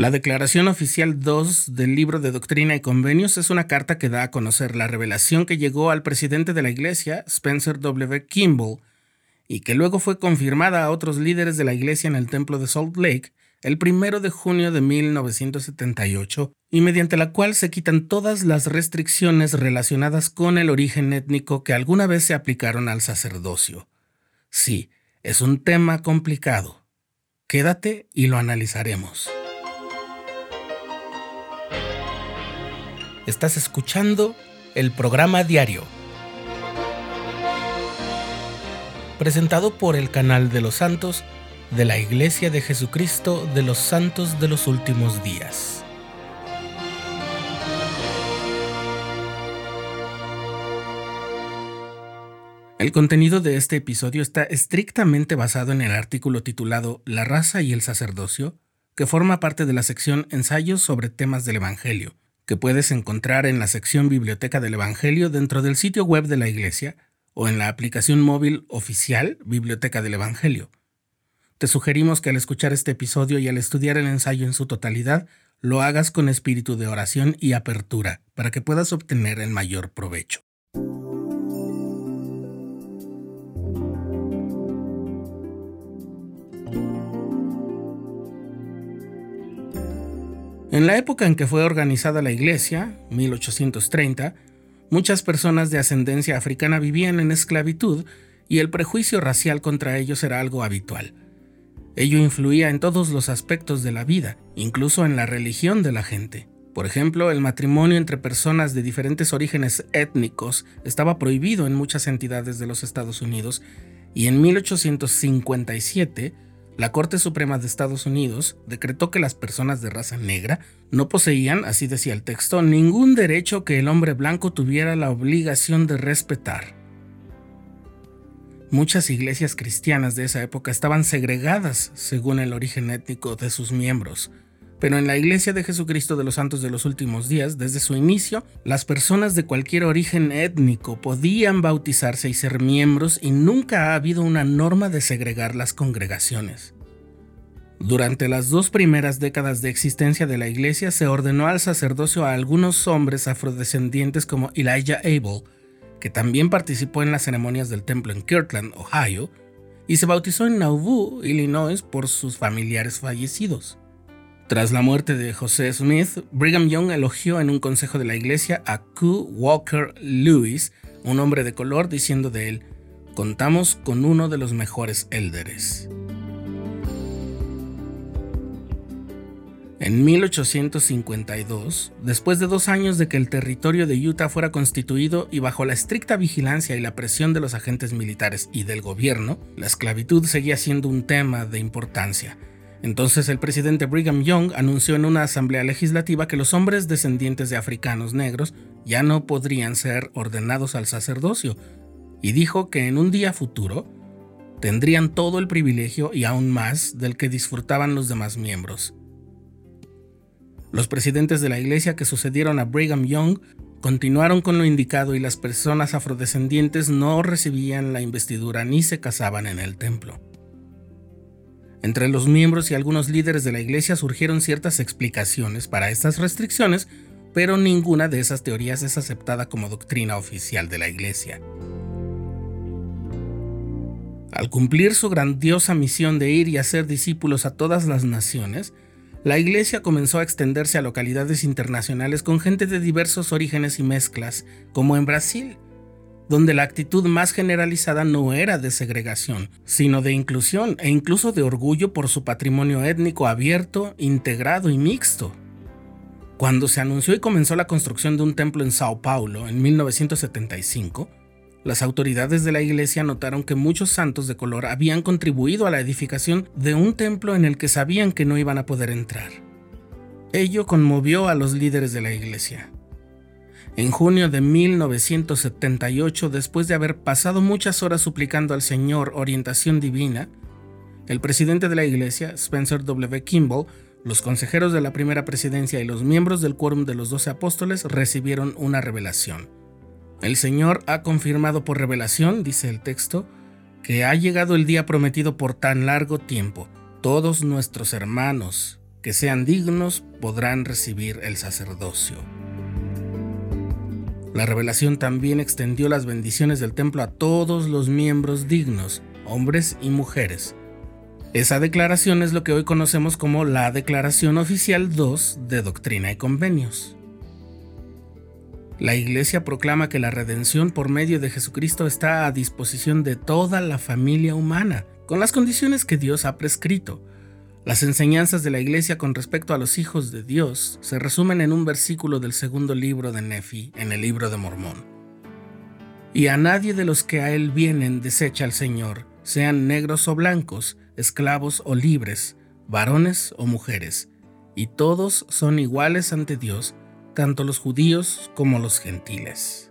La Declaración Oficial 2 del Libro de Doctrina y Convenios es una carta que da a conocer la revelación que llegó al presidente de la Iglesia, Spencer W. Kimball, y que luego fue confirmada a otros líderes de la Iglesia en el Templo de Salt Lake el 1 de junio de 1978, y mediante la cual se quitan todas las restricciones relacionadas con el origen étnico que alguna vez se aplicaron al sacerdocio. Sí, es un tema complicado. Quédate y lo analizaremos. Estás escuchando el programa diario, presentado por el canal de los santos de la Iglesia de Jesucristo de los Santos de los Últimos Días. El contenido de este episodio está estrictamente basado en el artículo titulado La raza y el sacerdocio, que forma parte de la sección Ensayos sobre temas del Evangelio, que puedes encontrar en la sección Biblioteca del Evangelio dentro del sitio web de la Iglesia o en la aplicación móvil oficial Biblioteca del Evangelio. Te sugerimos que al escuchar este episodio y al estudiar el ensayo en su totalidad, lo hagas con espíritu de oración y apertura para que puedas obtener el mayor provecho. En la época en que fue organizada la Iglesia, 1830, muchas personas de ascendencia africana vivían en esclavitud y el prejuicio racial contra ellos era algo habitual. Ello influía en todos los aspectos de la vida, incluso en la religión de la gente. Por ejemplo, el matrimonio entre personas de diferentes orígenes étnicos estaba prohibido en muchas entidades de los Estados Unidos y en 1857 la Corte Suprema de Estados Unidos decretó que las personas de raza negra no poseían, así decía el texto, ningún derecho que el hombre blanco tuviera la obligación de respetar. Muchas iglesias cristianas de esa época estaban segregadas según el origen étnico de sus miembros, pero en la Iglesia de Jesucristo de los Santos de los Últimos Días, desde su inicio, las personas de cualquier origen étnico podían bautizarse y ser miembros y nunca ha habido una norma de segregar las congregaciones. Durante las dos primeras décadas de existencia de la Iglesia se ordenó al sacerdocio a algunos hombres afrodescendientes como Elijah Abel, que también participó en las ceremonias del templo en Kirtland, Ohio, y se bautizó en Nauvoo, Illinois, por sus familiares fallecidos. Tras la muerte de José Smith, Brigham Young elogió en un consejo de la iglesia a Q. Walker Lewis, un hombre de color, diciendo de él, contamos con uno de los mejores élderes. En 1852, después de dos años de que el territorio de Utah fuera constituido y bajo la estricta vigilancia y la presión de los agentes militares y del gobierno, la esclavitud seguía siendo un tema de importancia, entonces el presidente Brigham Young anunció en una asamblea legislativa que los hombres descendientes de africanos negros ya no podrían ser ordenados al sacerdocio, y dijo que en un día futuro tendrían todo el privilegio y aún más del que disfrutaban los demás miembros. Los presidentes de la iglesia que sucedieron a Brigham Young continuaron con lo indicado y las personas afrodescendientes no recibían la investidura ni se casaban en el templo. Entre los miembros y algunos líderes de la Iglesia surgieron ciertas explicaciones para estas restricciones, pero ninguna de esas teorías es aceptada como doctrina oficial de la Iglesia. Al cumplir su grandiosa misión de ir y hacer discípulos a todas las naciones, la Iglesia comenzó a extenderse a localidades internacionales con gente de diversos orígenes y mezclas, como en Brasil, donde la actitud más generalizada no era de segregación, sino de inclusión e incluso de orgullo por su patrimonio étnico abierto, integrado y mixto. Cuando se anunció y comenzó la construcción de un templo en Sao Paulo en 1975, las autoridades de la iglesia notaron que muchos santos de color habían contribuido a la edificación de un templo en el que sabían que no iban a poder entrar. Ello conmovió a los líderes de la iglesia. En junio de 1978, después de haber pasado muchas horas suplicando al Señor orientación divina, el presidente de la iglesia, Spencer W. Kimball, los consejeros de la primera presidencia y los miembros del quórum de los doce apóstoles recibieron una revelación. El Señor ha confirmado por revelación, dice el texto, que ha llegado el día prometido por tan largo tiempo. Todos nuestros hermanos que sean dignos podrán recibir el sacerdocio. La revelación también extendió las bendiciones del templo a todos los miembros dignos, hombres y mujeres. Esa declaración es lo que hoy conocemos como la Declaración Oficial 2 de Doctrina y Convenios. La Iglesia proclama que la redención por medio de Jesucristo está a disposición de toda la familia humana, con las condiciones que Dios ha prescrito, las enseñanzas de la Iglesia con respecto a los hijos de Dios se resumen en un versículo del segundo libro de Nefi, en el libro de Mormón. Y a nadie de los que a él vienen desecha el Señor, sean negros o blancos, esclavos o libres, varones o mujeres, y todos son iguales ante Dios, tanto los judíos como los gentiles.